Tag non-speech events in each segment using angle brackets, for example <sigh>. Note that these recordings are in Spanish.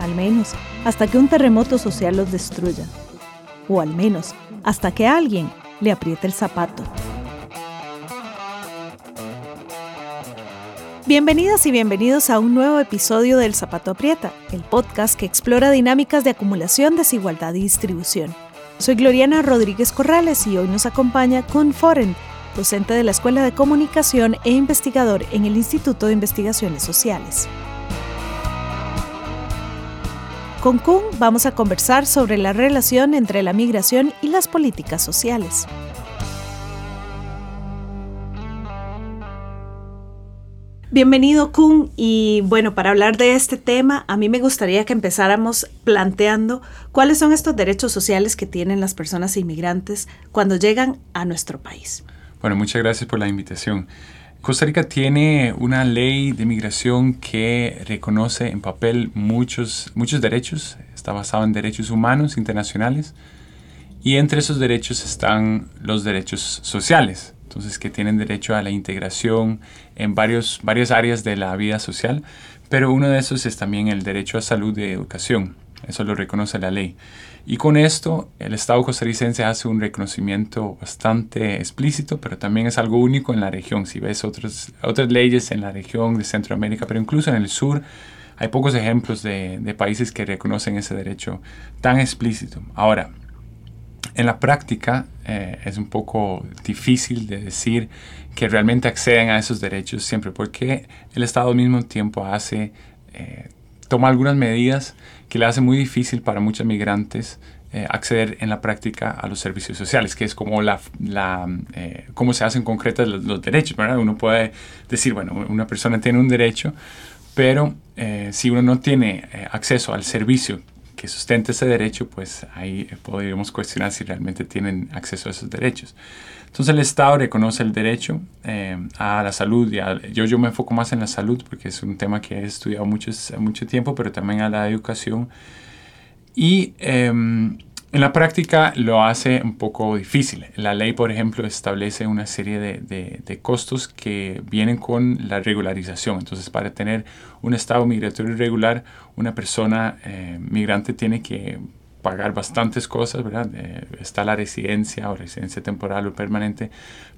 al menos hasta que un terremoto social los destruya, o al menos hasta que alguien le apriete el zapato. Bienvenidas y bienvenidos a un nuevo episodio del Zapato Aprieta, el podcast que explora dinámicas de acumulación, desigualdad y distribución. Soy Gloriana Rodríguez Corrales y hoy nos acompaña Kun Foren, docente de la Escuela de Comunicación e investigador en el Instituto de Investigaciones Sociales. Con Kuhn vamos a conversar sobre la relación entre la migración y las políticas sociales. Bienvenido Kuhn y bueno, para hablar de este tema, a mí me gustaría que empezáramos planteando cuáles son estos derechos sociales que tienen las personas inmigrantes cuando llegan a nuestro país. Bueno, muchas gracias por la invitación. Costa Rica tiene una ley de migración que reconoce en papel muchos, muchos derechos, está basado en derechos humanos internacionales. Y entre esos derechos están los derechos sociales, entonces que tienen derecho a la integración en varios, varias áreas de la vida social, pero uno de esos es también el derecho a salud y educación, eso lo reconoce la ley. Y con esto el Estado costarricense hace un reconocimiento bastante explícito, pero también es algo único en la región. Si ves otras, otras leyes en la región de Centroamérica, pero incluso en el sur, hay pocos ejemplos de, de países que reconocen ese derecho tan explícito. Ahora, en la práctica eh, es un poco difícil de decir que realmente acceden a esos derechos siempre, porque el Estado al mismo tiempo hace, eh, toma algunas medidas que le hace muy difícil para muchos migrantes eh, acceder en la práctica a los servicios sociales, que es como la, eh, cómo se hacen concretas los, derechos, ¿verdad? Uno puede decir, bueno, una persona tiene un derecho, pero eh, si uno no tiene acceso al servicio que sustente ese derecho, pues ahí podríamos cuestionar si realmente tienen acceso a esos derechos. Entonces el Estado reconoce el derecho eh, a la salud. Y yo, yo me enfoco más en la salud porque es un tema que he estudiado mucho, mucho tiempo, pero también a la educación. Y em, en la práctica lo hace un poco difícil. La ley, por ejemplo, establece una serie de, de, costos que vienen con la regularización. Entonces, para tener un estado migratorio regular, una persona eh, migrante tiene que pagar bastantes cosas, ¿verdad? está la residencia o residencia temporal o permanente,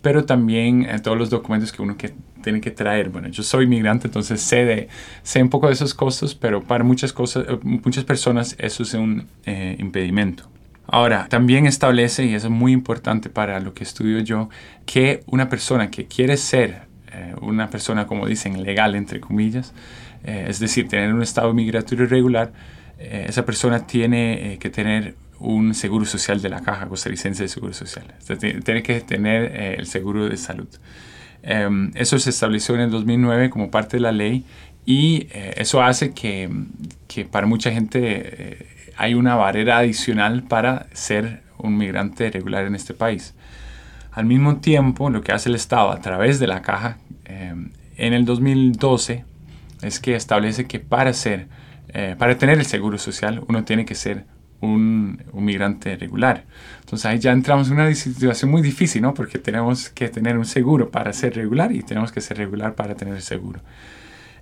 pero también eh, todos los documentos que uno que, tiene que traer. Bueno, yo soy migrante, entonces sé, de, sé un poco de esos costos, pero para muchas, cosas, eh, muchas personas eso es un eh, impedimento. Ahora, también establece, y eso es muy importante para lo que estudio yo, que una persona que quiere ser una persona, como dicen, legal, entre comillas, es decir, tener un estado migratorio regular, eh, esa persona tiene eh, que tener un seguro social de la Caja Costarricense de Seguro Social. tiene que tener eh, el seguro de salud. Em, eso se estableció en el 2009 como parte de la ley y eso hace que, que, para mucha gente hay una barrera adicional para ser un migrante regular en este país. Al mismo tiempo, lo que hace el Estado a través de la Caja em, en el 2012 es que establece que para ser eh, para tener el seguro social uno tiene que ser un, migrante regular. Entonces ahí ya entramos en una situación muy difícil, ¿no? Porque tenemos que tener un seguro para ser regular y tenemos que ser regular para tener el seguro.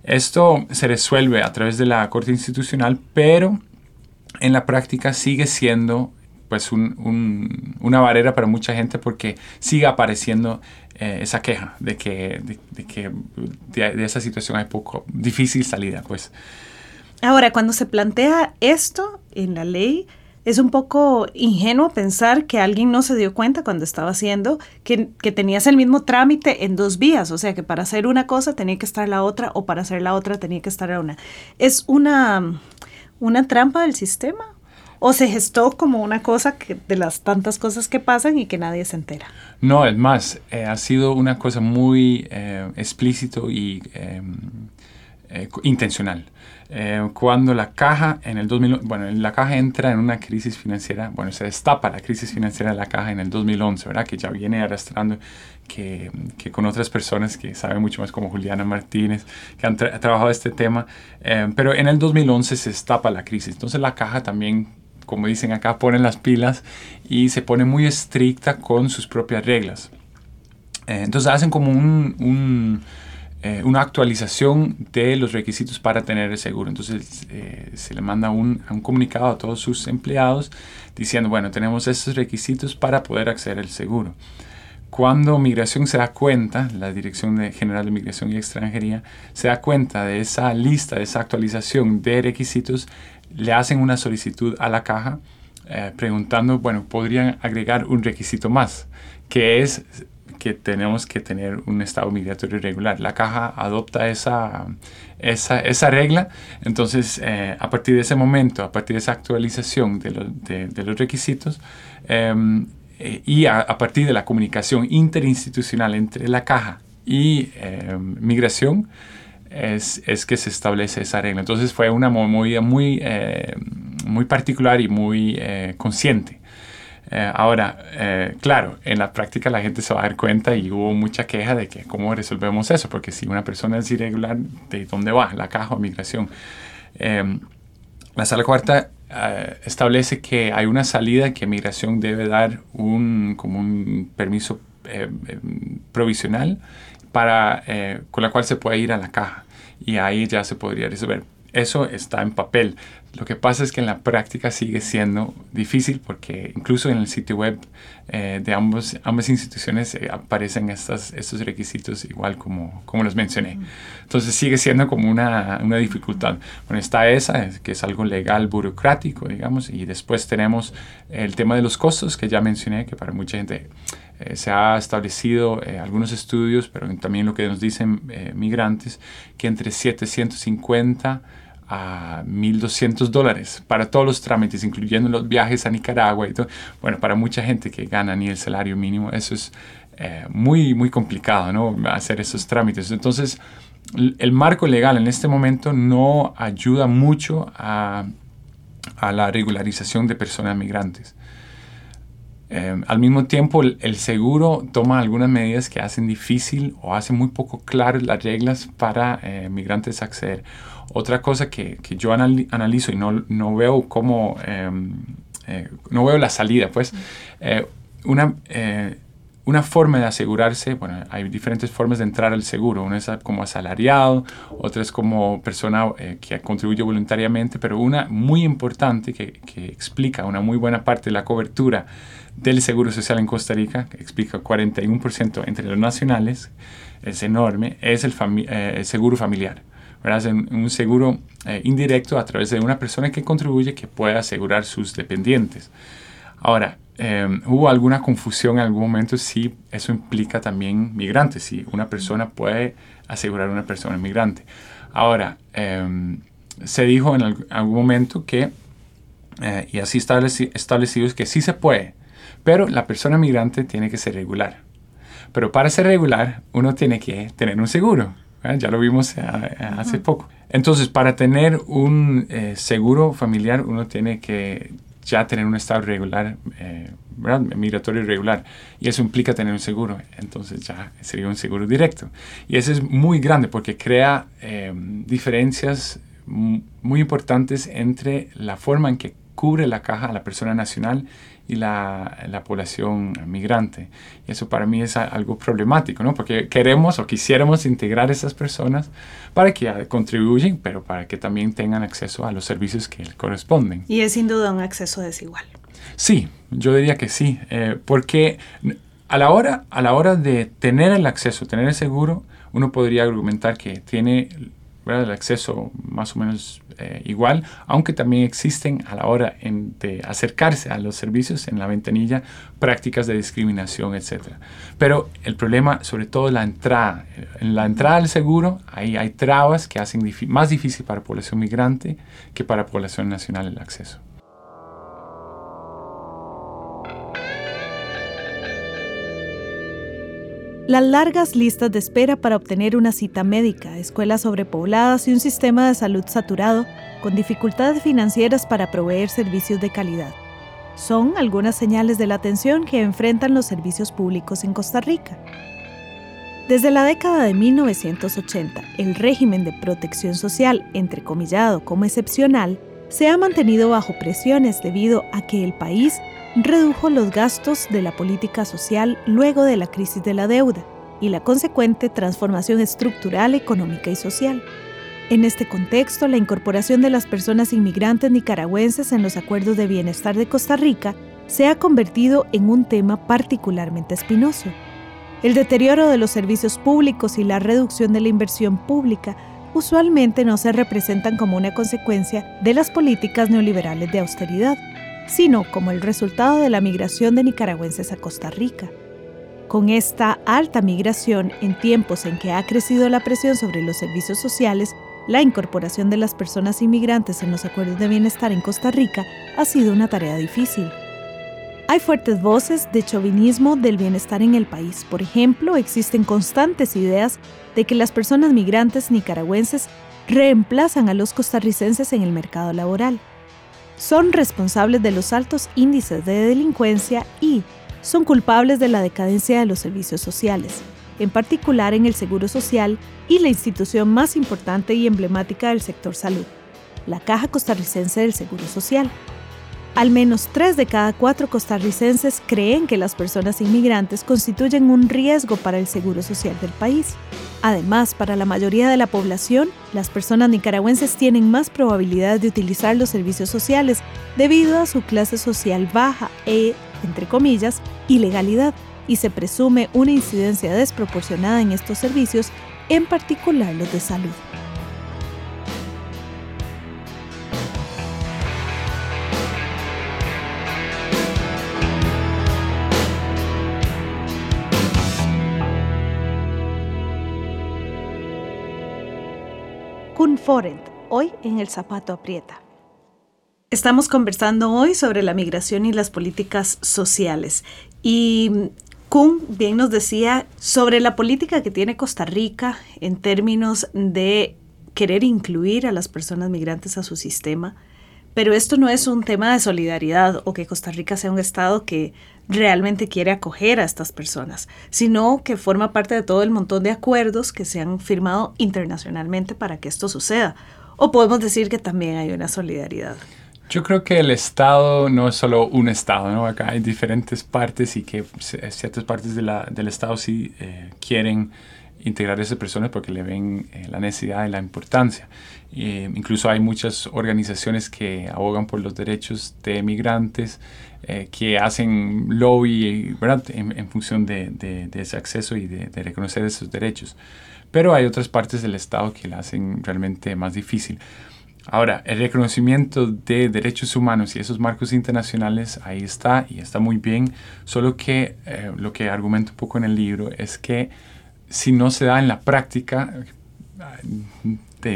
Esto se resuelve a través de la Corte Institucional, pero en la práctica sigue siendo pues una barrera para mucha gente porque sigue apareciendo eh, esa queja de que, de, que de, de, esa situación hay poco difícil salida. Pues Ahora, cuando se plantea esto en la ley, es un poco ingenuo pensar que alguien no se dio cuenta cuando estaba haciendo que, tenías el mismo trámite en dos vías, o sea que para hacer una cosa tenía que estar la otra o para hacer la otra tenía que estar la una. ¿Es una, una trampa del sistema? ¿O se gestó como una cosa que, de las tantas cosas que pasan y que nadie se entera? No, es más, eh, ha sido una cosa muy eh, explícito y... Em, eh, intencional. Eh, cuando la caja en el 2000, bueno, la caja entra en una crisis financiera, bueno, se destapa la crisis financiera de la caja en el 2011, ¿verdad? Que ya viene arrastrando, que, que con otras personas que saben mucho más como Juliana Martínez, que han trabajado este tema, eh, pero en el 2011 se destapa la crisis. Entonces la caja también, como dicen acá, pone las pilas y se pone muy estricta con sus propias reglas. Eh, entonces hacen como un eh, una actualización de los requisitos para tener el seguro. Entonces eh, se le manda un, un, comunicado a todos sus empleados diciendo, bueno, tenemos estos requisitos para poder acceder al seguro. Cuando Migración se da cuenta, la Dirección General de Migración y Extranjería, se da cuenta de esa lista, de esa actualización de requisitos, le hacen una solicitud a la caja eh, preguntando, bueno, podrían agregar un requisito más, que es que tenemos que tener un estado migratorio regular. La caja adopta esa, esa, esa regla, entonces eh, a partir de ese momento, a partir de esa actualización de, de, los requisitos em, eh, y a, partir de la comunicación interinstitucional entre la caja y em, migración, es, es, que se establece esa regla. Entonces fue una movida muy, eh, muy particular y muy consciente. Eh, ahora, eh, claro, en la práctica la gente se va a dar cuenta y hubo mucha queja de que cómo resolvemos eso, porque si una persona es irregular, ¿de dónde va? ¿La caja o migración? Em, la sala cuarta eh, establece que hay una salida que migración debe dar un, como un permiso provisional para, con la cual se puede ir a la caja y ahí ya se podría resolver. Eso está en papel. Lo que pasa es que en la práctica sigue siendo difícil porque incluso en el sitio web eh, de ambos, ambas instituciones eh, aparecen estas, estos requisitos igual como, como los mencioné. Entonces sigue siendo como una, una dificultad. Bueno, está esa, que es algo legal, burocrático, digamos, y después tenemos el tema de los costos que ya mencioné, que para mucha gente eh, se ha establecido algunos estudios, pero también lo que nos dicen migrantes, que entre 750 a 1.200 dólares para todos los trámites, incluyendo los viajes a Nicaragua y todo. Bueno, para mucha gente que gana ni el salario mínimo, eso es eh, muy, muy complicado, ¿no? Hacer esos trámites. Entonces, el marco legal en este momento no ayuda mucho a, a la regularización de personas migrantes. Eh, al mismo tiempo, el, seguro toma algunas medidas que hacen difícil o hacen muy poco claras las reglas para eh, migrantes acceder. Otra cosa que, que yo analizo y no, no veo cómo, em, eh, no veo la salida, pues, una, una forma de asegurarse, bueno, hay diferentes formas de entrar al seguro. Una es como asalariado, otra es como persona que contribuye voluntariamente, pero una muy importante que, que explica una muy buena parte de la cobertura del Seguro Social en Costa Rica, que explica 41% entre los nacionales, es enorme, es el, eh, seguro familiar. Es un, seguro eh, indirecto a través de una persona que contribuye que pueda asegurar sus dependientes. Ahora, em, hubo alguna confusión en algún momento si eso implica también migrantes, si una persona puede asegurar a una persona migrante. Ahora, em, se dijo en algún momento que, eh, y así establecido, es que sí se puede, pero la persona migrante tiene que ser regular. Pero para ser regular, uno tiene que tener un seguro. Ya lo vimos eh, hace poco. Entonces, para tener un eh, seguro familiar, uno tiene que ya tener un estado regular, eh, migratorio regular. Y eso implica tener un seguro. Entonces ya sería un seguro directo. Y eso es muy grande porque crea diferencias muy importantes entre la forma en que cubre la caja a la persona nacional y la, la, población migrante. Y eso para mí es algo problemático, ¿no? Porque queremos o quisiéramos integrar a esas personas para que contribuyan, pero para que también tengan acceso a los servicios que corresponden. Y es sin duda un acceso desigual. Sí, yo diría que sí, eh, porque a la, hora, a la hora de tener el acceso, tener el seguro, uno podría argumentar que tiene el acceso más o menos eh, igual, aunque también existen a la hora de acercarse a los servicios en la ventanilla prácticas de discriminación, etc. Pero el problema, sobre todo la entrada, en la entrada al seguro, ahí hay trabas que hacen más difícil para población migrante que para población nacional el acceso. Las largas listas de espera para obtener una cita médica, escuelas sobrepobladas y un sistema de salud saturado con dificultades financieras para proveer servicios de calidad. Son algunas señales de la atención que enfrentan los servicios públicos en Costa Rica. Desde la década de 1980, el régimen de protección social, entrecomillado como excepcional, se ha mantenido bajo presiones debido a que el país redujo los gastos de la política social luego de la crisis de la deuda y la consecuente transformación estructural, económica y social. En este contexto, la incorporación de las personas inmigrantes nicaragüenses en los acuerdos de bienestar de Costa Rica se ha convertido en un tema particularmente espinoso. El deterioro de los servicios públicos y la reducción de la inversión pública usualmente no se representan como una consecuencia de las políticas neoliberales de austeridad, sino como el resultado de la migración de nicaragüenses a Costa Rica. Con esta alta migración en tiempos en que ha crecido la presión sobre los servicios sociales, la incorporación de las personas inmigrantes en los acuerdos de bienestar en Costa Rica ha sido una tarea difícil. Hay fuertes voces de chauvinismo del bienestar en el país. Por ejemplo, existen constantes ideas de que las personas migrantes nicaragüenses reemplazan a los costarricenses en el mercado laboral. Son responsables de los altos índices de delincuencia y son culpables de la decadencia de los servicios sociales, en particular en el Seguro Social y la institución más importante y emblemática del sector salud, la Caja Costarricense del Seguro Social. Al menos tres de cada cuatro costarricenses creen que las personas inmigrantes constituyen un riesgo para el seguro social del país. Además, para la mayoría de la población, las personas nicaragüenses tienen más probabilidades de utilizar los servicios sociales debido a su clase social baja e, entre comillas, ilegalidad, y se presume una incidencia desproporcionada en estos servicios, en particular los de salud. Forent, hoy en El Zapato Aprieta. Estamos conversando hoy sobre la migración y las políticas sociales. Y Kuhn bien nos decía sobre la política que tiene Costa Rica en términos de querer incluir a las personas migrantes a su sistema. Pero esto no es un tema de solidaridad o que Costa Rica sea un estado que realmente quiere acoger a estas personas, sino que forma parte de todo el montón de acuerdos que se han firmado internacionalmente para que esto suceda. O podemos decir que también hay una solidaridad. Yo creo que el Estado no es solo un Estado, ¿no? Acá hay diferentes partes y que ciertas partes del Estado sí eh, quieren integrar a esas personas porque le ven eh, la necesidad y la importancia. Eh, incluso hay muchas organizaciones que abogan por los derechos de migrantes, eh, que hacen lobby ¿verdad? En, función de, de, ese acceso y de, de, reconocer esos derechos. Pero hay otras partes del Estado que la hacen realmente más difícil. Ahora, el reconocimiento de derechos humanos y esos marcos internacionales ahí está y está muy bien, solo que lo que argumento un poco en el libro es que si no se da en la práctica,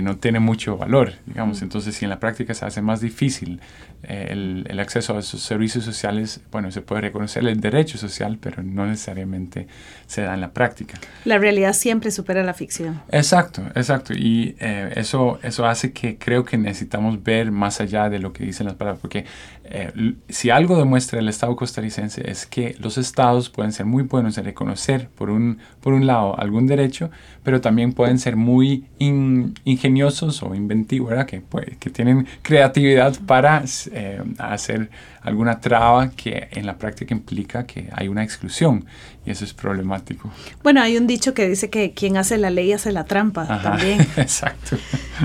no tiene mucho valor, digamos. Entonces, si en la práctica se hace más difícil eh, el, acceso a esos servicios sociales, bueno, se puede reconocer el derecho social, pero no necesariamente se da en la práctica. La realidad siempre supera la ficción. Exacto, exacto. Y eh, eso, eso hace que creo que necesitamos ver más allá de lo que dicen las palabras, porque eh, si algo demuestra el Estado costarricense es que los estados pueden ser muy buenos en reconocer, por un, por un lado, algún derecho, pero también pueden ser muy ingeniosos o inventivos, ¿verdad? Que, pues, que tienen creatividad para eh, hacer alguna traba que en la práctica implica que hay una exclusión y eso es problemático. Bueno, hay un dicho que dice que quien hace la ley hace la trampa también. <laughs> Exacto.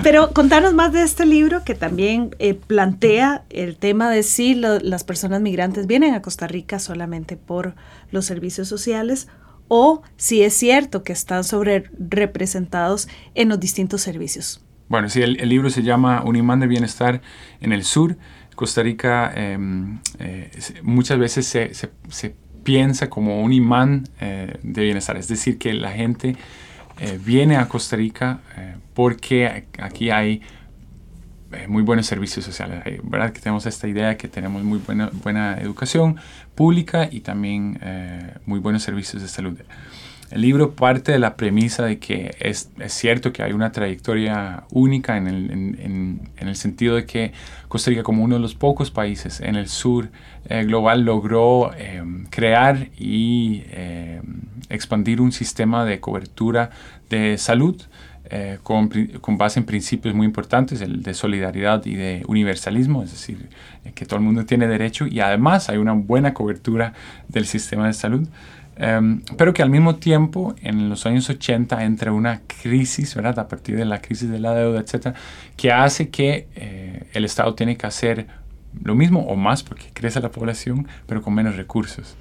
Pero contanos más de este libro que también eh, plantea el tema de si las personas migrantes vienen a Costa Rica solamente por los servicios sociales o si es cierto que están sobre representados en los distintos servicios. Bueno, sí, el, libro se llama Un imán de bienestar en el sur. Costa Rica em, eh, muchas veces se, piensa como un imán eh, de bienestar, es decir, que la gente eh, viene a Costa Rica porque aquí hay muy buenos servicios sociales. ¿verdad? Que tenemos esta idea de que tenemos muy buena, buena educación pública y también muy buenos servicios de salud. El libro parte de la premisa de que es, cierto que hay una trayectoria única en el, en, en, el, sentido de que Costa Rica, como uno de los pocos países en el sur eh, global, logró eh, crear y eh, expandir un sistema de cobertura de salud con, base en principios muy importantes, el de solidaridad y de universalismo, es decir, que todo el mundo tiene derecho y además hay una buena cobertura del sistema de salud, um, pero que al mismo tiempo en los años 80 entra una crisis, ¿verdad? A partir de la crisis de la deuda, etcétera, que hace que eh, el Estado tiene que hacer lo mismo o más porque crece la población, pero con menos recursos.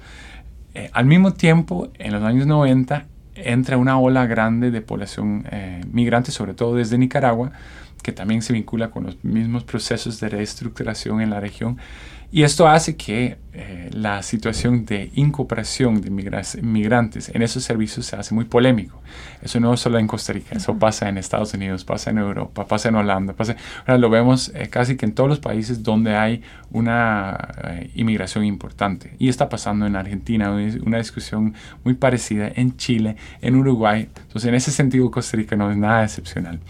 Eh, al mismo tiempo, en los años 90, entra una ola grande de población eh, migrante, sobre todo desde Nicaragua, que también se vincula con los mismos procesos de reestructuración en la región y esto hace que eh, la situación de incooperación de migrantes en esos servicios se hace muy polémico. Eso no solo en Costa Rica, eso pasa en Estados Unidos, pasa en Europa, pasa en Holanda, pasa, ahora lo vemos eh, casi que en todos los países donde hay una eh, inmigración importante. Y está pasando en Argentina, una discusión muy parecida en Chile, en Uruguay. Entonces, en ese sentido, Costa Rica no es nada excepcional.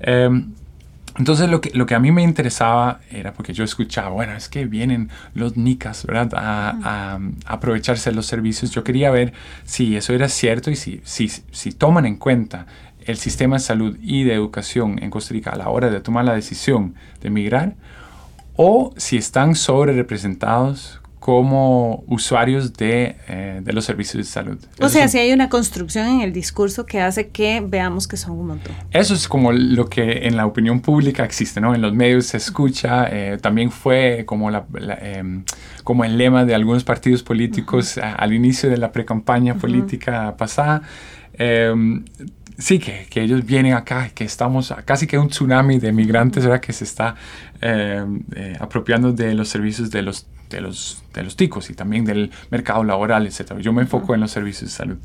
Em, entonces lo que, lo que a mí me interesaba era porque yo escuchaba, bueno, es que vienen los NICAS, ¿verdad? A, aprovecharse de los servicios. Yo quería ver si eso era cierto y si, si, si toman en cuenta el sistema de salud y de educación en Costa Rica a la hora de tomar la decisión de emigrar o si están sobre representados como usuarios de, eh, de, los servicios de salud. O sea, si hay una construcción en el discurso que hace que veamos que son un montón. Eso es como lo que en la opinión pública existe, ¿no? En los medios se escucha, eh, también fue como, la, em, como el lema de algunos partidos políticos al inicio de la precampaña política pasada. Em, sí, que, que, ellos vienen acá, que estamos casi que un tsunami de migrantes, ¿verdad? Que se está em, eh, apropiando de los servicios de los de los, de los ticos y también del mercado laboral, etc. Yo me enfoco en los servicios de salud.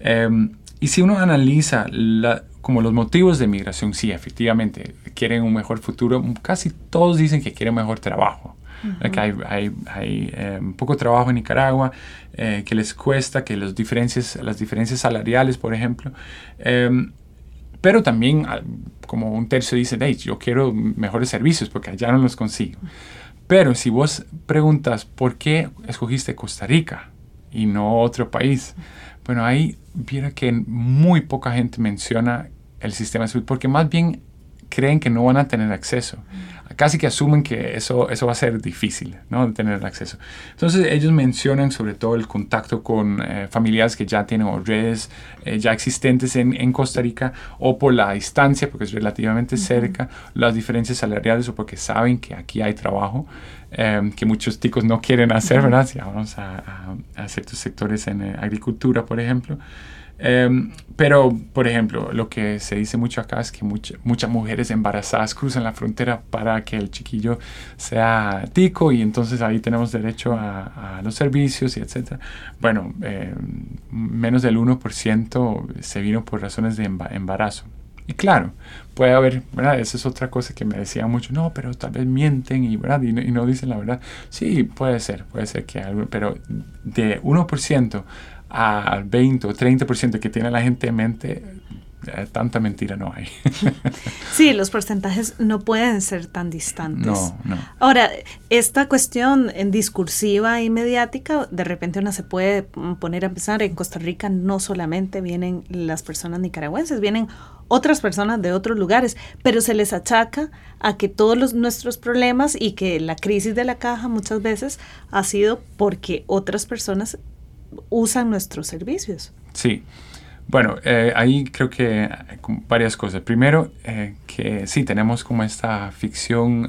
Em, y si uno analiza la, como los motivos de migración, sí, efectivamente, quieren un mejor futuro. Casi todos dicen que quieren mejor trabajo. Que hay, hay, hay em, poco trabajo en Nicaragua, eh, que les cuesta, que los diferencias, las diferencias salariales, por ejemplo. Em, pero también, ah, como un tercio dice, hey, yo quiero mejores servicios porque allá no los consigo. Pero si vos preguntas por qué escogiste Costa Rica y no otro país, bueno, ahí viera que muy poca gente menciona el sistema de salud, porque más bien creen que no van a tener acceso casi que asumen que eso, eso va a ser difícil, ¿no? De tener acceso. Entonces ellos mencionan sobre todo el contacto con eh, familiares que ya tienen redes eh, ya existentes en, en, Costa Rica o por la distancia, porque es relativamente cerca, las diferencias salariales o porque saben que aquí hay trabajo. Eh, que muchos ticos no quieren hacer, ¿verdad? Si vamos a, a, a ciertos sectores en agricultura, por ejemplo. Em, pero, por ejemplo, lo que se dice mucho acá es que muchas mujeres embarazadas cruzan la frontera para que el chiquillo sea tico y entonces ahí tenemos derecho a, los servicios y etcétera. Bueno, em, menos del 1% se vino por razones de embarazo. Y claro, puede haber, ¿verdad? Esa es otra cosa que me decían mucho, no, pero tal vez mienten y, ¿verdad? Y, no, y no dicen la verdad. Sí, puede ser, puede ser que algo, pero de 1% al 20 o 30% que tiene la gente en mente, eh, tanta mentira no hay. <laughs> sí, los porcentajes no pueden ser tan distantes. No, no. Ahora, esta cuestión en discursiva y mediática, de repente uno se puede poner a pensar, en Costa Rica no solamente vienen las personas nicaragüenses, vienen otras personas de otros lugares, pero se les achaca a que todos los, nuestros problemas y que la crisis de la caja muchas veces ha sido porque otras personas usan nuestros servicios. Sí. Bueno, eh, ahí creo que eh, varias cosas. Primero, eh, que sí, tenemos como esta ficción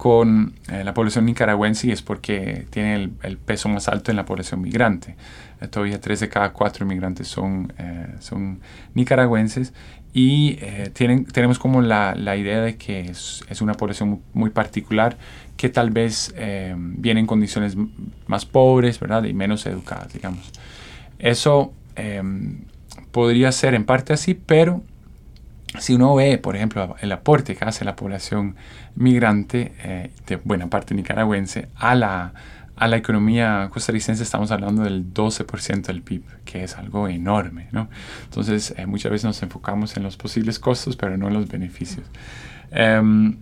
con la población nicaragüense y es porque tiene el, peso más alto en la población migrante. todavía tres de cada cuatro inmigrantes son, son nicaragüenses y tienen, tenemos como la, la idea de que es, es, una población muy particular que tal vez eh, vienen en condiciones más pobres, ¿verdad? Y menos educadas, digamos. Eso em, podría ser en parte así, pero si uno ve, por ejemplo, el aporte que hace la población migrante, eh, de buena parte nicaragüense, a la, a la economía costarricense estamos hablando del 12% del PIB, que es algo enorme, ¿no? Entonces, eh, muchas veces nos enfocamos en los posibles costos, pero no en los beneficios. Em,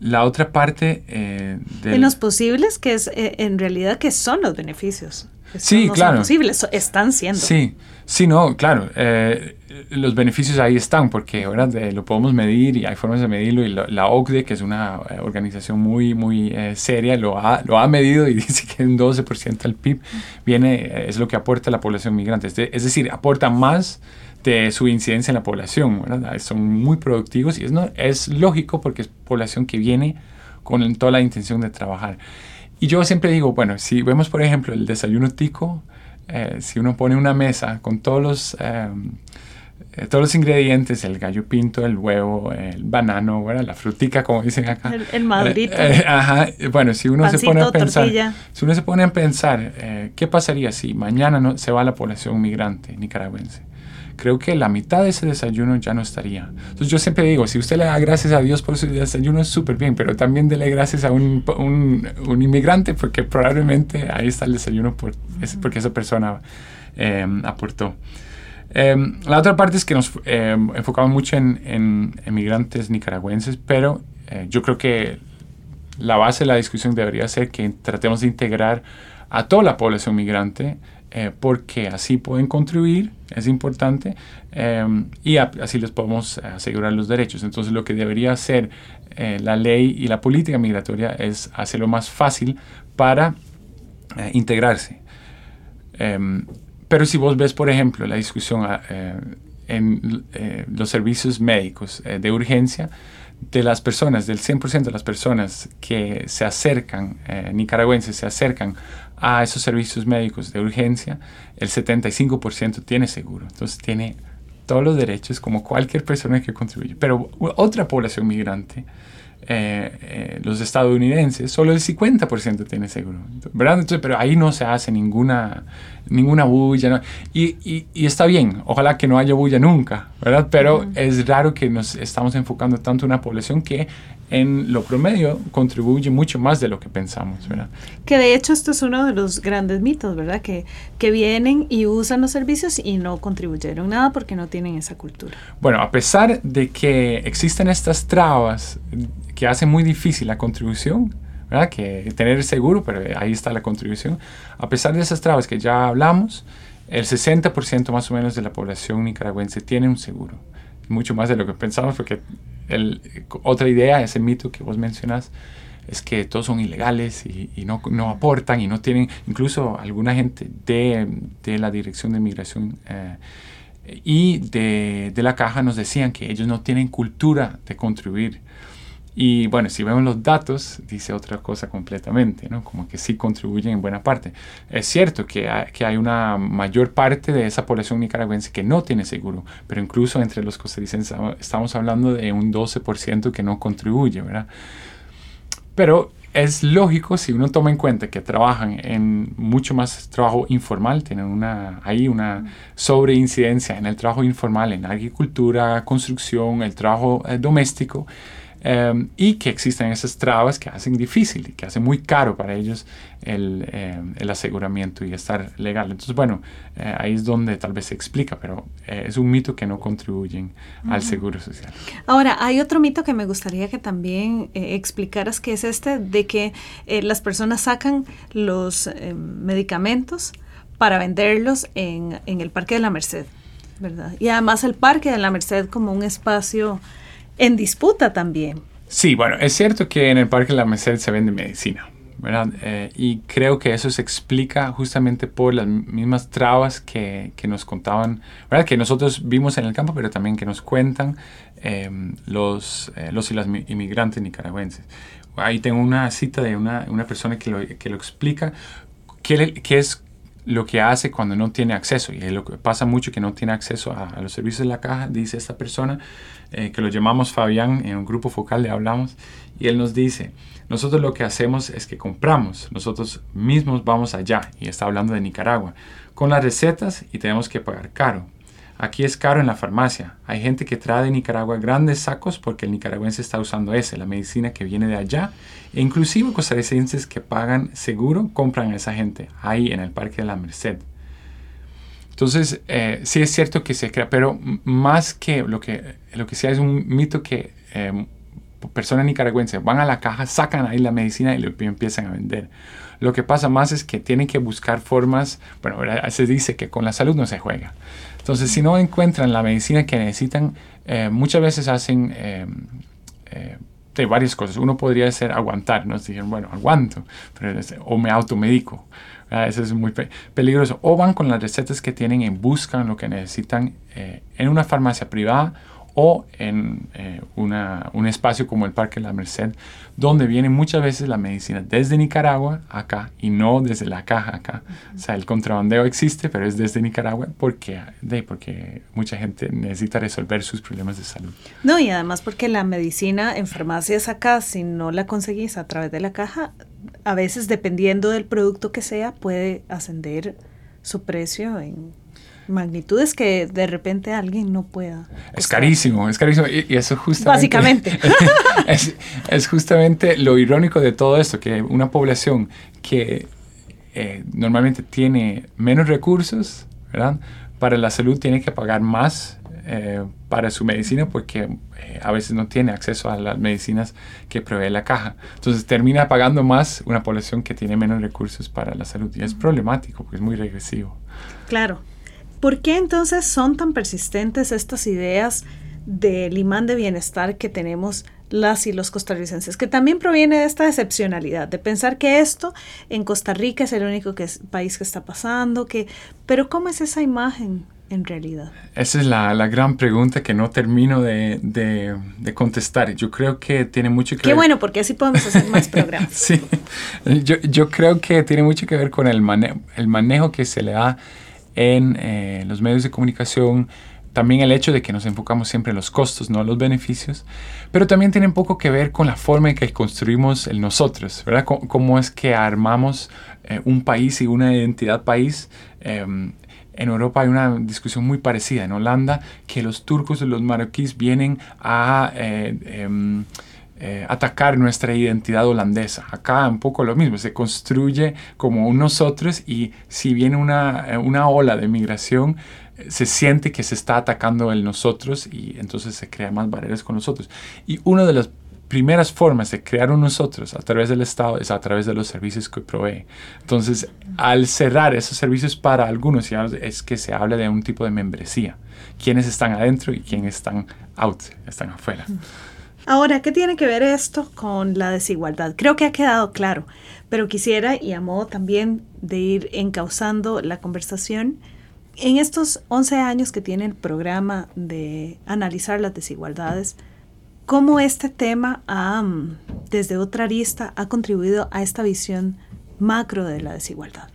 la otra parte eh, de... En los posibles, que es eh, en realidad que son los beneficios. Sí, claro. Son posibles, están siendo. Sí, sí, no, claro. Eh, los beneficios ahí están porque ahora lo podemos medir y hay formas de medirlo y la OCDE, que es una organización muy, muy seria, lo ha, lo ha medido y <laughs> dice que un 12% del PIB viene, es lo que aporta la población migrante. Es, decir, aporta más de su incidencia en la población. Son muy productivos y es, no, es lógico porque es población que viene con toda la intención de trabajar. Y yo siempre digo, bueno, si vemos por ejemplo el desayuno tico, eh, si uno pone una mesa con todos los, em, eh, todos los ingredientes, el gallo pinto, el huevo, el banano, bueno, la frutica, como dicen acá. El, madrito. Eh, ajá, bueno, si uno se pone a pensar, si uno se pone a pensar, ¿qué pasaría si mañana no, se va la población migrante nicaragüense? Creo que la mitad de ese desayuno ya no estaría. Entonces yo siempre digo, si usted le da gracias a Dios por su desayuno, es súper bien, pero también dele gracias a un, un, inmigrante porque probablemente ahí está el desayuno por, porque esa persona em, aportó. Em, la otra parte es que nos em, enfocamos mucho en, en, emigrantes nicaragüenses, pero eh, yo creo que la base de la discusión debería ser que tratemos de integrar a toda la población migrante eh, porque así pueden contribuir, es importante, em, y así les podemos asegurar los derechos. Entonces lo que debería hacer eh, la ley y la política migratoria es hacerlo más fácil para eh, integrarse. Em, pero si vos ves, por ejemplo, la discusión ah, en los servicios médicos de urgencia, de las personas, del 100% de las personas que se acercan, nicaragüenses se acercan a esos servicios médicos de urgencia, el 75% tiene seguro. Entonces tiene todos los derechos como cualquier persona que contribuye. Pero otra población migrante, eh, eh, los estadounidenses, solo el 50% tiene seguro. ¿verdad? pero ahí no se hace ninguna, ninguna bulla. Y, y, está bien, ojalá que no haya bulla nunca, ¿verdad? Pero es raro que nos estamos enfocando tanto en una población que en lo promedio contribuye mucho más de lo que pensamos, ¿verdad? Que de hecho esto es uno de los grandes mitos, ¿verdad? Que, que vienen y usan los servicios y no contribuyeron nada porque no tienen esa cultura. Bueno, a pesar de que existen estas trabas que hacen muy difícil la contribución, ¿verdad? Que tener seguro, pero ahí está la contribución. A pesar de esas trabas que ya hablamos, el 60% más o menos de la población nicaragüense tiene un seguro. Mucho más de lo que pensamos porque el, otra idea, ese mito que vos mencionas, es que todos son ilegales y, no, no, aportan y no tienen, incluso alguna gente de, de la Dirección de Migración eh, y de, de, la caja nos decían que ellos no tienen cultura de contribuir y bueno, si vemos los datos, dice otra cosa completamente, ¿no? Como que sí contribuyen en buena parte. Es cierto que hay, que hay una mayor parte de esa población nicaragüense que no tiene seguro, pero incluso entre los costarricenses estamos hablando de un 12% que no contribuye, ¿verdad? Pero es lógico si uno toma en cuenta que trabajan en mucho más trabajo informal, tienen una, ahí una sobreincidencia en el trabajo informal, en agricultura, construcción, el trabajo eh, doméstico, Em, y que existen esas trabas que hacen difícil y que hacen muy caro para ellos el, em, el aseguramiento y estar legal. Entonces, bueno, eh, ahí es donde tal vez se explica, pero eh, es un mito que no contribuyen al seguro social. Ahora, hay otro mito que me gustaría que también eh, explicaras, que es este de que las personas sacan los em, medicamentos para venderlos en, en el Parque de la Merced. ¿verdad? Y además el Parque de la Merced como un espacio en disputa también. Sí, bueno, es cierto que en el Parque de la Merced se vende medicina, ¿verdad? Eh, y creo que eso se explica justamente por las mismas trabas que, que, nos contaban, ¿verdad? Que nosotros vimos en el campo, pero también que nos cuentan em, los, eh, los y las inmigrantes nicaragüenses. Ahí tengo una cita de una, una persona que lo, que lo explica, qué, qué es lo que hace cuando no tiene acceso, y es lo que pasa mucho que no tiene acceso a, los servicios de la caja, dice esta persona, eh, que lo llamamos Fabián, en un grupo focal le hablamos, y él nos dice, nosotros lo que hacemos es que compramos, nosotros mismos vamos allá, y está hablando de Nicaragua, con las recetas y tenemos que pagar caro. Aquí es caro en la farmacia. Hay gente que trae de Nicaragua grandes sacos porque el nicaragüense está usando ese, la medicina que viene de allá. E inclusive costarricenses que pagan seguro compran a esa gente ahí en el Parque de la Merced. Entonces, eh, sí es cierto que se crea, pero más que lo que, lo que sea es un mito que eh, personas nicaragüenses van a la caja, sacan ahí la medicina y lo empiezan a vender. Lo que pasa más es que tienen que buscar formas, bueno, se dice que con la salud no se juega. Entonces, si no encuentran la medicina que necesitan, eh, muchas veces hacen eh, eh, de varias cosas. Uno podría ser aguantar, ¿no? Dicen, bueno, aguanto, pero, o me automedico. Eso es muy peligroso. O van con las recetas que tienen y buscan lo que necesitan en una farmacia privada o en eh, un espacio como el Parque La Merced, donde viene muchas veces la medicina desde Nicaragua acá y no desde la caja acá. O sea, el contrabandeo existe, pero es desde Nicaragua porque, de, porque mucha gente necesita resolver sus problemas de salud. No, y además porque la medicina en farmacias acá, si no la conseguís a través de la caja, a veces dependiendo del producto que sea, puede ascender su precio en magnitudes que de repente alguien no pueda. Es carísimo, es carísimo. Y, eso justamente... Básicamente. <laughs> es, justamente lo irónico de todo esto, que una población que eh, normalmente tiene menos recursos, ¿verdad? Para la salud tiene que pagar más eh, para su medicina porque eh, a veces no tiene acceso a las medicinas que provee la caja. Entonces termina pagando más una población que tiene menos recursos para la salud y es problemático porque es muy regresivo. Claro, ¿Por qué entonces son tan persistentes estas ideas del imán de bienestar que tenemos las y los costarricenses, que también proviene de esta excepcionalidad, de pensar que esto en Costa Rica es el único país que está pasando, que, pero ¿cómo es esa imagen en realidad? Esa es la, gran pregunta que no termino de, contestar. Yo creo que tiene mucho que Qué bueno, porque así podemos hacer más <laughs> programas. sí, yo, creo que tiene mucho que ver con el, el manejo que se le da en eh, los medios de comunicación, también el hecho de que nos enfocamos siempre en los costos, no en los beneficios, pero también tiene un poco que ver con la forma en que construimos el nosotros, ¿verdad? cómo es que armamos eh, un país y una identidad país. Em, en Europa hay una discusión muy parecida. En Holanda, que los turcos y los marroquíes vienen a eh, em, eh, atacar nuestra identidad holandesa. Acá un poco lo mismo, se construye como un nosotros y si viene una, eh, una ola de migración, eh, se siente que se está atacando el nosotros y entonces se crean más barreras con nosotros. Y una de las primeras formas de crear un nosotros a través del Estado es a través de los servicios que provee. Entonces, al cerrar esos servicios para algunos, es que se habla de un tipo de membresía. Quiénes están adentro y quiénes están out, están afuera. Ahora, ¿qué tiene que ver esto con la desigualdad? Creo que ha quedado claro, pero quisiera, y a modo también de ir encauzando la conversación, en estos 11 años que tiene el programa de analizar las desigualdades, ¿cómo este tema desde otra arista ha contribuido a esta visión macro de la desigualdad?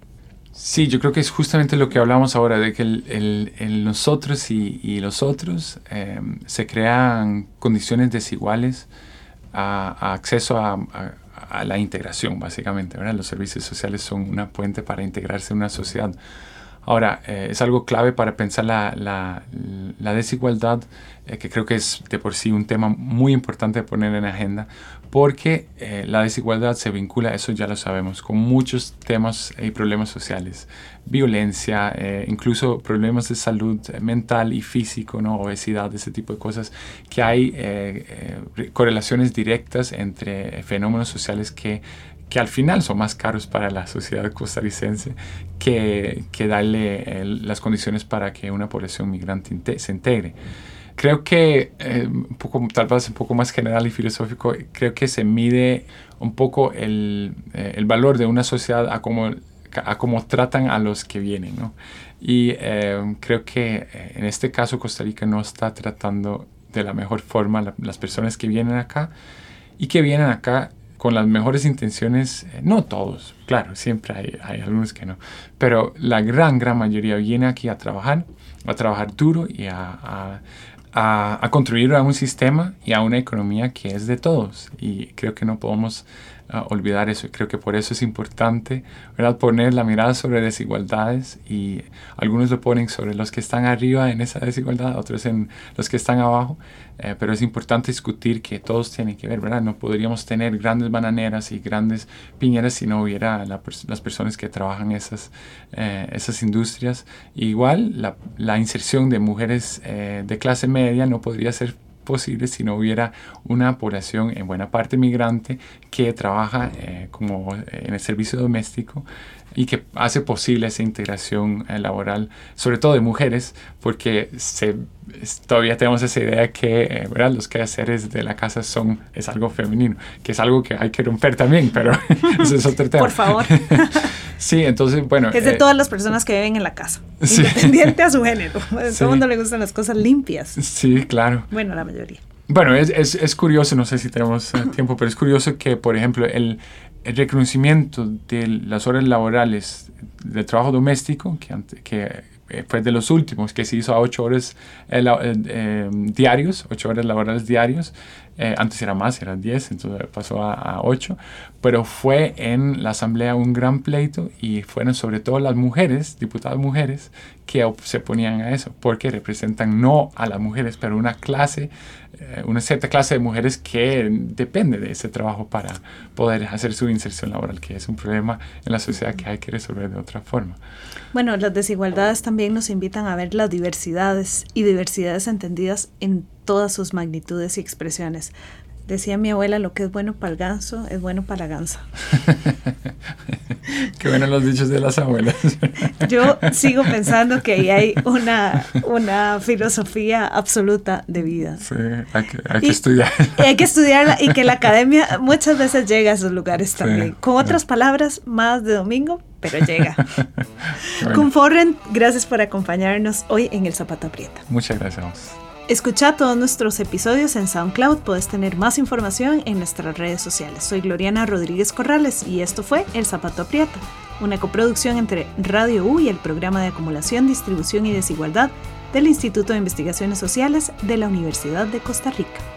Sí, yo creo que es justamente lo que hablamos ahora, de que el, nosotros y, los otros em, se crean condiciones desiguales a, acceso a, la integración, básicamente. Los servicios sociales son una puente para integrarse en una sociedad. Ahora, eh, es algo clave para pensar la, desigualdad, eh, que creo que es de por sí un tema muy importante de poner en agenda, porque eh, la desigualdad se vincula, eso ya lo sabemos, con muchos temas y problemas sociales, violencia, incluso problemas de salud mental y físico, ¿no? obesidad, ese tipo de cosas, que hay correlaciones directas entre fenómenos sociales que que al final son más caros para la sociedad costarricense que, que darle las condiciones para que una población migrante se integre. Creo que, eh, un poco, tal vez un poco más general y filosófico, creo que se mide un poco el, eh, el valor de una sociedad a cómo, a cómo tratan a los que vienen. ¿no? Y eh, creo que en este caso Costa Rica no está tratando de la mejor forma las personas que vienen acá y que vienen acá con las mejores intenciones, eh, no todos, claro, siempre hay, hay, algunos que no, pero la gran, gran mayoría viene aquí a trabajar, a trabajar duro y a, a, a, construir a un sistema y a una economía que es de todos. Y creo que no podemos olvidar eso. Creo que por eso es importante ¿verdad? poner la mirada sobre desigualdades y algunos lo ponen sobre los que están arriba en esa desigualdad, otros en los que están abajo, eh, pero es importante discutir que todos tienen que ver, ¿verdad? No podríamos tener grandes bananeras y grandes piñeras si no hubiera las personas que trabajan esas, eh, esas industrias. igual la, la, inserción de mujeres eh, de clase media no podría ser posible si no hubiera una población en buena parte migrante que trabaja eh, como eh, en el servicio doméstico y que hace posible esa integración eh, laboral, sobre todo de mujeres, porque se, todavía tenemos esa idea que ¿verdad? los quehaceres de la casa son, es algo femenino, que es algo que hay que romper también, pero <laughs> ese es otro tema. Por favor. <laughs> sí, entonces, bueno. Que es de todas las personas que viven en la casa, <laughs> independiente a su género. A todo el mundo le gustan las cosas limpias. Sí, claro. Bueno, la mayoría. Bueno, es, es, es, curioso, no sé si tenemos tiempo, pero es curioso que, por ejemplo, el, el reconocimiento de las horas laborales de trabajo doméstico, que, que eh, fue de los últimos, que se hizo a ocho horas eh, eh, diarios, ocho horas laborales diarios, antes era más, eran diez, entonces pasó a, a, ocho, pero fue en la Asamblea un gran pleito y fueron sobre todo las mujeres, diputadas mujeres, que se oponían a eso, porque representan no a las mujeres, pero una clase eh, una cierta clase de mujeres que depende de ese trabajo para poder hacer su inserción laboral, que es un problema en la sociedad que hay que resolver de otra forma. Bueno, las desigualdades también nos invitan a ver las diversidades y diversidades entendidas en todas sus magnitudes y expresiones. Decía mi abuela, lo que es bueno para el ganso es bueno para la gansa. <laughs> Qué bueno los dichos de las abuelas. <laughs> Yo sigo pensando que ahí hay una, una filosofía absoluta de vida. Sí, hay que, hay que estudiar. hay que estudiarla y que la academia muchas veces llega a esos lugares también. Con otras palabras, más de domingo, pero llega. <laughs> Con Forren, gracias por acompañarnos hoy en El Zapato Aprieta. Muchas gracias. Escucha todos nuestros episodios en SoundCloud. Puedes tener más información en nuestras redes sociales. Soy Gloriana Rodríguez Corrales y esto fue El Zapato Aprieta, una coproducción entre Radio U y el Programa de Acumulación, Distribución y Desigualdad del Instituto de Investigaciones Sociales de la Universidad de Costa Rica.